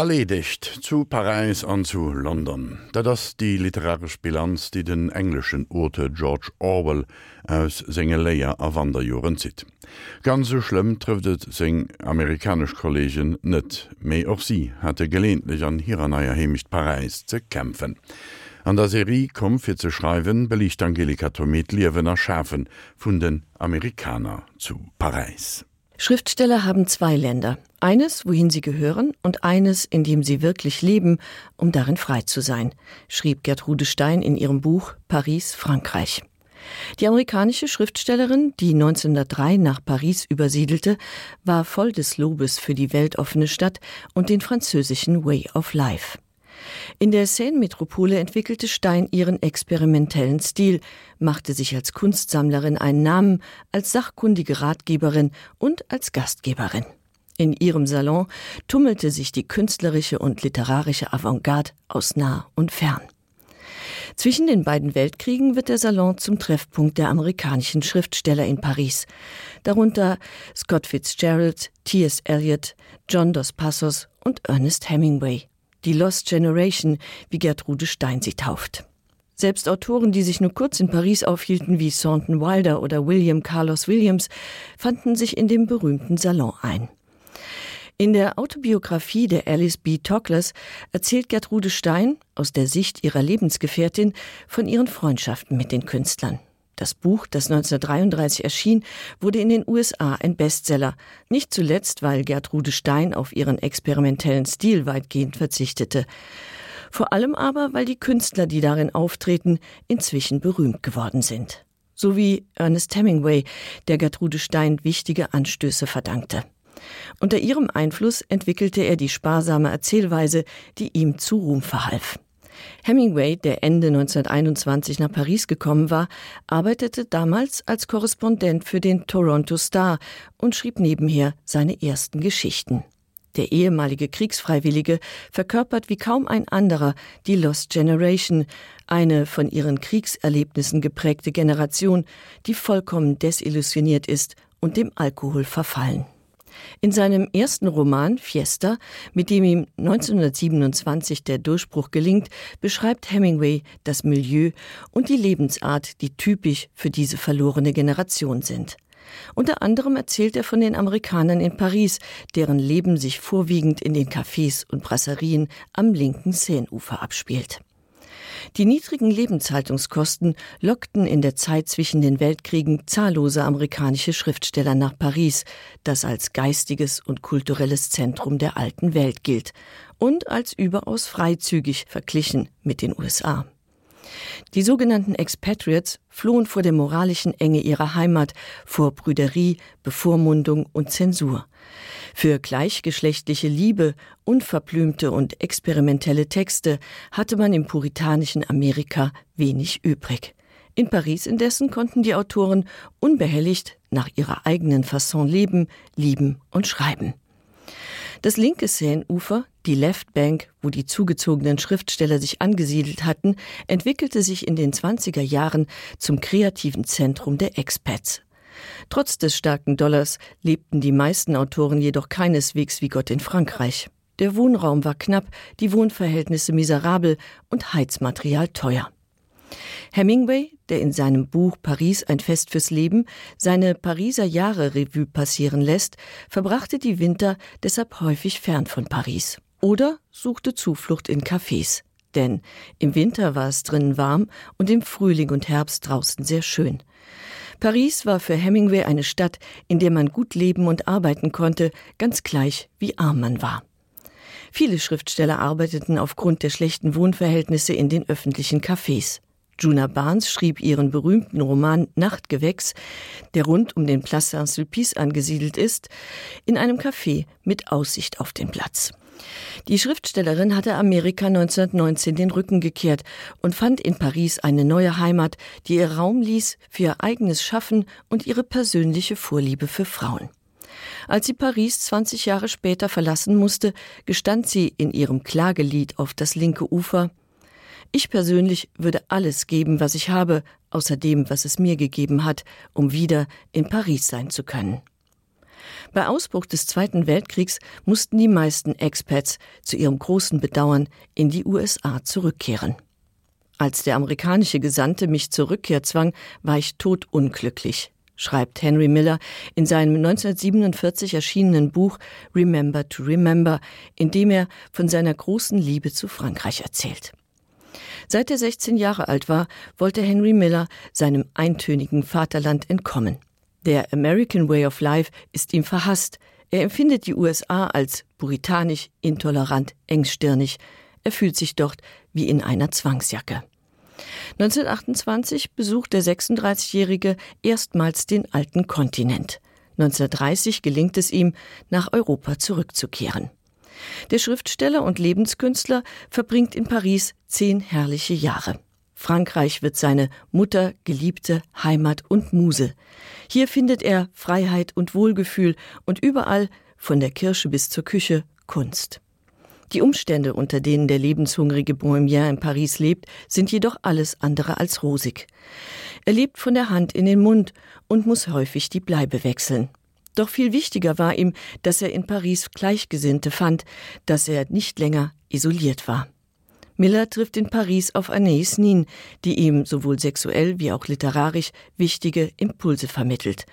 Erledigt zu Paris an zu London, da das die literarische Bilanz, die den englischen Urte George Orwell aus Sängeleier a Wanderjoren zit. Ganz so schlimm trifft seng amerikasch Kollegien net, méi auch sie hatte gelehntlich an naier Hemicht Paris zu kämpfen. An der Serie kom fir ze schreiben, belicht Angelika Tomet Liwener Schafen vun den Amerikaner zu Paris. Schriftsteller haben zwei Länder, eines, wohin sie gehören und eines, in dem sie wirklich leben, um darin frei zu sein, schrieb Gertrude Stein in ihrem Buch Paris, Frankreich. Die amerikanische Schriftstellerin, die 1903 nach Paris übersiedelte, war voll des Lobes für die weltoffene Stadt und den französischen Way of Life. In der Seine-Metropole entwickelte Stein ihren experimentellen Stil, machte sich als Kunstsammlerin einen Namen, als sachkundige Ratgeberin und als Gastgeberin. In ihrem Salon tummelte sich die künstlerische und literarische Avantgarde aus nah und fern. Zwischen den beiden Weltkriegen wird der Salon zum Treffpunkt der amerikanischen Schriftsteller in Paris, darunter Scott Fitzgerald, T.S. Eliot, John dos Passos und Ernest Hemingway die Lost Generation, wie Gertrude Stein sie tauft. Selbst Autoren, die sich nur kurz in Paris aufhielten, wie Saunton Wilder oder William Carlos Williams, fanden sich in dem berühmten Salon ein. In der Autobiografie der Alice B. Toklas erzählt Gertrude Stein aus der Sicht ihrer Lebensgefährtin von ihren Freundschaften mit den Künstlern. Das Buch, das 1933 erschien, wurde in den USA ein Bestseller, nicht zuletzt, weil Gertrude Stein auf ihren experimentellen Stil weitgehend verzichtete. Vor allem aber, weil die Künstler, die darin auftreten, inzwischen berühmt geworden sind. So wie Ernest Hemingway, der Gertrude Stein wichtige Anstöße verdankte. Unter ihrem Einfluss entwickelte er die sparsame Erzählweise, die ihm zu Ruhm verhalf. Hemingway, der Ende 1921 nach Paris gekommen war, arbeitete damals als Korrespondent für den Toronto Star und schrieb nebenher seine ersten Geschichten. Der ehemalige Kriegsfreiwillige verkörpert wie kaum ein anderer die Lost Generation, eine von ihren Kriegserlebnissen geprägte Generation, die vollkommen desillusioniert ist und dem Alkohol verfallen. In seinem ersten Roman Fiesta, mit dem ihm 1927 der Durchbruch gelingt, beschreibt Hemingway das Milieu und die Lebensart, die typisch für diese verlorene Generation sind. Unter anderem erzählt er von den Amerikanern in Paris, deren Leben sich vorwiegend in den Cafés und Brasserien am linken Seineufer abspielt. Die niedrigen Lebenshaltungskosten lockten in der Zeit zwischen den Weltkriegen zahllose amerikanische Schriftsteller nach Paris, das als geistiges und kulturelles Zentrum der alten Welt gilt und als überaus freizügig verglichen mit den USA. Die sogenannten Expatriates flohen vor der moralischen Enge ihrer Heimat, vor Brüderie, Bevormundung und Zensur. Für gleichgeschlechtliche Liebe, unverblümte und experimentelle Texte hatte man im puritanischen Amerika wenig übrig. In Paris indessen konnten die Autoren unbehelligt nach ihrer eigenen Fasson leben, lieben und schreiben. Das linke Seineufer, die Left Bank, wo die zugezogenen Schriftsteller sich angesiedelt hatten, entwickelte sich in den 20er Jahren zum kreativen Zentrum der Expats. Trotz des starken Dollars lebten die meisten Autoren jedoch keineswegs wie Gott in Frankreich. Der Wohnraum war knapp, die Wohnverhältnisse miserabel und Heizmaterial teuer. Hemingway, der in seinem Buch Paris ein Fest fürs Leben seine Pariser Jahre Revue passieren lässt, verbrachte die Winter deshalb häufig fern von Paris oder suchte Zuflucht in Cafés. Denn im Winter war es drinnen warm und im Frühling und Herbst draußen sehr schön. Paris war für Hemingway eine Stadt, in der man gut leben und arbeiten konnte, ganz gleich wie arm man war. Viele Schriftsteller arbeiteten aufgrund der schlechten Wohnverhältnisse in den öffentlichen Cafés. Juna Barnes schrieb ihren berühmten Roman Nachtgewächs, der rund um den Place Saint-Sulpice angesiedelt ist, in einem Café mit Aussicht auf den Platz. Die Schriftstellerin hatte Amerika 1919 den Rücken gekehrt und fand in Paris eine neue Heimat, die ihr Raum ließ für ihr eigenes Schaffen und ihre persönliche Vorliebe für Frauen. Als sie Paris 20 Jahre später verlassen musste, gestand sie in ihrem Klagelied auf das linke Ufer Ich persönlich würde alles geben, was ich habe, außer dem, was es mir gegeben hat, um wieder in Paris sein zu können. Bei Ausbruch des Zweiten Weltkriegs mussten die meisten Expats zu ihrem großen Bedauern in die USA zurückkehren. Als der amerikanische Gesandte mich zur Rückkehr zwang, war ich todunglücklich, schreibt Henry Miller in seinem 1947 erschienenen Buch Remember to Remember, in dem er von seiner großen Liebe zu Frankreich erzählt. Seit er 16 Jahre alt war, wollte Henry Miller seinem eintönigen Vaterland entkommen. Der American Way of Life ist ihm verhasst. Er empfindet die USA als puritanisch, intolerant, engstirnig. Er fühlt sich dort wie in einer Zwangsjacke. 1928 besucht der 36-Jährige erstmals den alten Kontinent. 1930 gelingt es ihm, nach Europa zurückzukehren. Der Schriftsteller und Lebenskünstler verbringt in Paris zehn herrliche Jahre. Frankreich wird seine Mutter, Geliebte, Heimat und Muse. Hier findet er Freiheit und Wohlgefühl und überall, von der Kirche bis zur Küche, Kunst. Die Umstände, unter denen der lebenshungrige Bohemien in Paris lebt, sind jedoch alles andere als rosig. Er lebt von der Hand in den Mund und muss häufig die Bleibe wechseln. Doch viel wichtiger war ihm, dass er in Paris Gleichgesinnte fand, dass er nicht länger isoliert war. Miller trifft in Paris auf Anais Nin, die ihm sowohl sexuell wie auch literarisch wichtige Impulse vermittelt.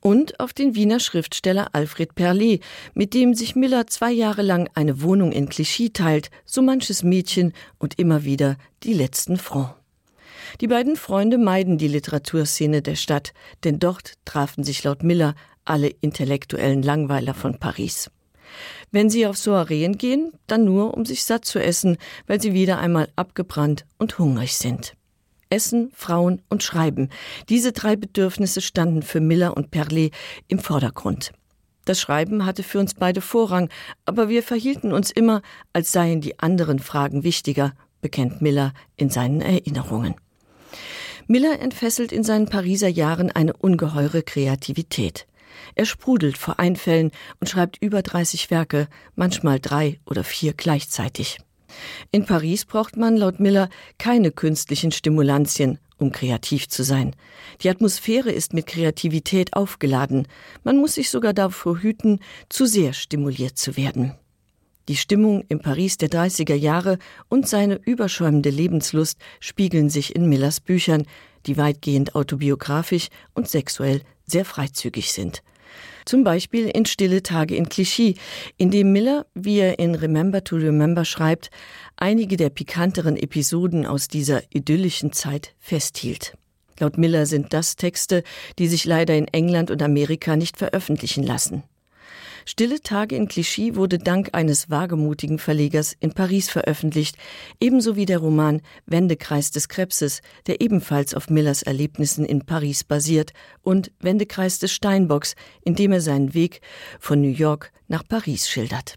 Und auf den Wiener Schriftsteller Alfred Perlet, mit dem sich Miller zwei Jahre lang eine Wohnung in Clichy teilt, so manches Mädchen und immer wieder die letzten Francs. Die beiden Freunde meiden die Literaturszene der Stadt, denn dort trafen sich laut Miller alle intellektuellen Langweiler von Paris. Wenn sie auf Soireen gehen, dann nur, um sich satt zu essen, weil sie wieder einmal abgebrannt und hungrig sind. Essen, Frauen und Schreiben. Diese drei Bedürfnisse standen für Miller und Perlet im Vordergrund. Das Schreiben hatte für uns beide Vorrang, aber wir verhielten uns immer, als seien die anderen Fragen wichtiger, bekennt Miller in seinen Erinnerungen. Miller entfesselt in seinen Pariser Jahren eine ungeheure Kreativität. Er sprudelt vor Einfällen und schreibt über 30 Werke, manchmal drei oder vier gleichzeitig. In Paris braucht man laut Miller keine künstlichen Stimulantien, um kreativ zu sein. Die Atmosphäre ist mit Kreativität aufgeladen. Man muss sich sogar davor hüten, zu sehr stimuliert zu werden. Die Stimmung im Paris der 30er Jahre und seine überschäumende Lebenslust spiegeln sich in Millers Büchern, die weitgehend autobiografisch und sexuell sehr freizügig sind. Zum Beispiel in Stille Tage in Clichy, in dem Miller, wie er in Remember to Remember schreibt, einige der pikanteren Episoden aus dieser idyllischen Zeit festhielt. Laut Miller sind das Texte, die sich leider in England und Amerika nicht veröffentlichen lassen. Stille Tage in Clichy wurde dank eines wagemutigen Verlegers in Paris veröffentlicht, ebenso wie der Roman Wendekreis des Krebses, der ebenfalls auf Millers Erlebnissen in Paris basiert, und Wendekreis des Steinbocks, in dem er seinen Weg von New York nach Paris schildert.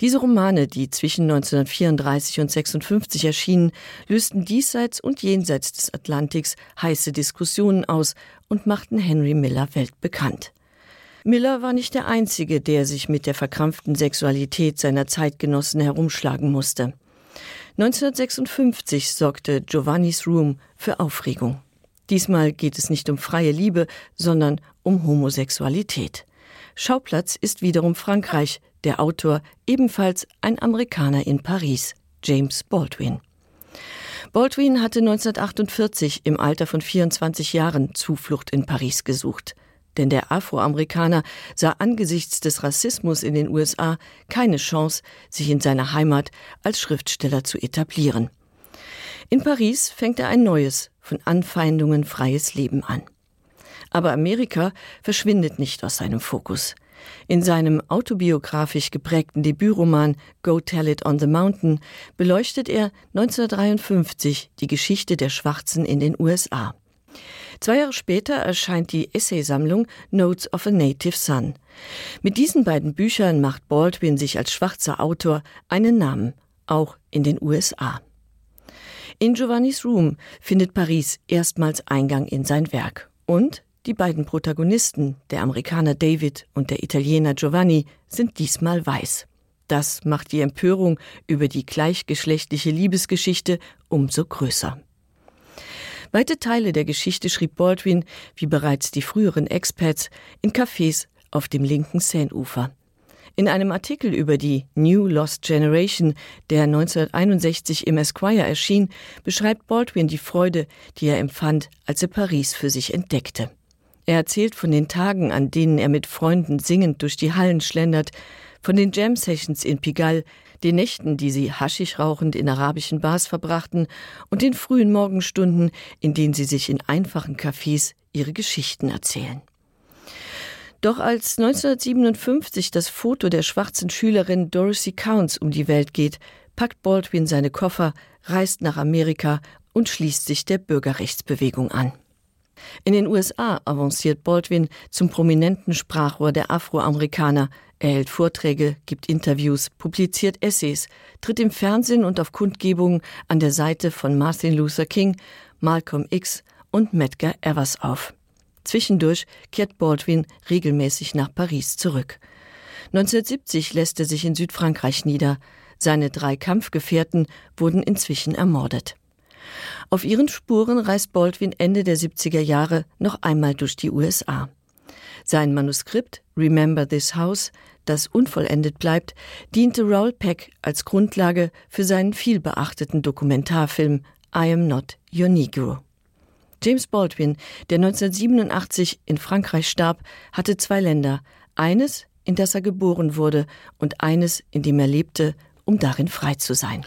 Diese Romane, die zwischen 1934 und 56 erschienen, lösten diesseits und jenseits des Atlantiks heiße Diskussionen aus und machten Henry Miller weltbekannt. Miller war nicht der Einzige, der sich mit der verkrampften Sexualität seiner Zeitgenossen herumschlagen musste. 1956 sorgte Giovanni's Room für Aufregung. Diesmal geht es nicht um freie Liebe, sondern um Homosexualität. Schauplatz ist wiederum Frankreich, der Autor ebenfalls ein Amerikaner in Paris, James Baldwin. Baldwin hatte 1948 im Alter von 24 Jahren Zuflucht in Paris gesucht denn der Afroamerikaner sah angesichts des Rassismus in den USA keine Chance, sich in seiner Heimat als Schriftsteller zu etablieren. In Paris fängt er ein neues, von Anfeindungen freies Leben an. Aber Amerika verschwindet nicht aus seinem Fokus. In seinem autobiografisch geprägten Debütroman Go Tell It on the Mountain beleuchtet er 1953 die Geschichte der Schwarzen in den USA. Zwei Jahre später erscheint die Essaysammlung Notes of a Native Son. Mit diesen beiden Büchern macht Baldwin sich als schwarzer Autor einen Namen, auch in den USA. In Giovanni's Room findet Paris erstmals Eingang in sein Werk. Und die beiden Protagonisten, der Amerikaner David und der Italiener Giovanni, sind diesmal weiß. Das macht die Empörung über die gleichgeschlechtliche Liebesgeschichte umso größer. Weite Teile der Geschichte schrieb Baldwin, wie bereits die früheren Experts, in Cafés auf dem linken Seineufer. In einem Artikel über die New Lost Generation, der 1961 im Esquire erschien, beschreibt Baldwin die Freude, die er empfand, als er Paris für sich entdeckte. Er erzählt von den Tagen, an denen er mit Freunden singend durch die Hallen schlendert, von den Jam Sessions in Pigalle, den Nächten, die sie haschig rauchend in arabischen Bars verbrachten und den frühen Morgenstunden, in denen sie sich in einfachen Cafés ihre Geschichten erzählen. Doch als 1957 das Foto der schwarzen Schülerin Dorothy Counts um die Welt geht, packt Baldwin seine Koffer, reist nach Amerika und schließt sich der Bürgerrechtsbewegung an. In den USA avanciert Baldwin zum prominenten Sprachrohr der Afroamerikaner, er hält Vorträge, gibt Interviews, publiziert Essays, tritt im Fernsehen und auf Kundgebungen an der Seite von Martin Luther King, Malcolm X und Medgar Evers auf. Zwischendurch kehrt Baldwin regelmäßig nach Paris zurück. 1970 lässt er sich in Südfrankreich nieder. Seine drei Kampfgefährten wurden inzwischen ermordet. Auf ihren Spuren reist Baldwin Ende der 70er Jahre noch einmal durch die USA. Sein Manuskript Remember this House, das unvollendet bleibt, diente Raul Peck als Grundlage für seinen vielbeachteten Dokumentarfilm I am not your Negro. James Baldwin, der 1987 in Frankreich starb, hatte zwei Länder, eines, in das er geboren wurde und eines, in dem er lebte, um darin frei zu sein.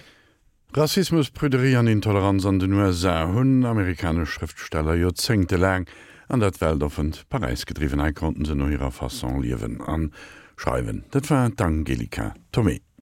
Rassismus, Prüderie an Intoleranz an den USA hunn amerikasch Schriftsteller jo Jozenngte lang an dat Welt Weltoffend Parisis gedriven konnten se no ihrer Fasson liewen an schreiwen. Dat war d'Angelika Tommy.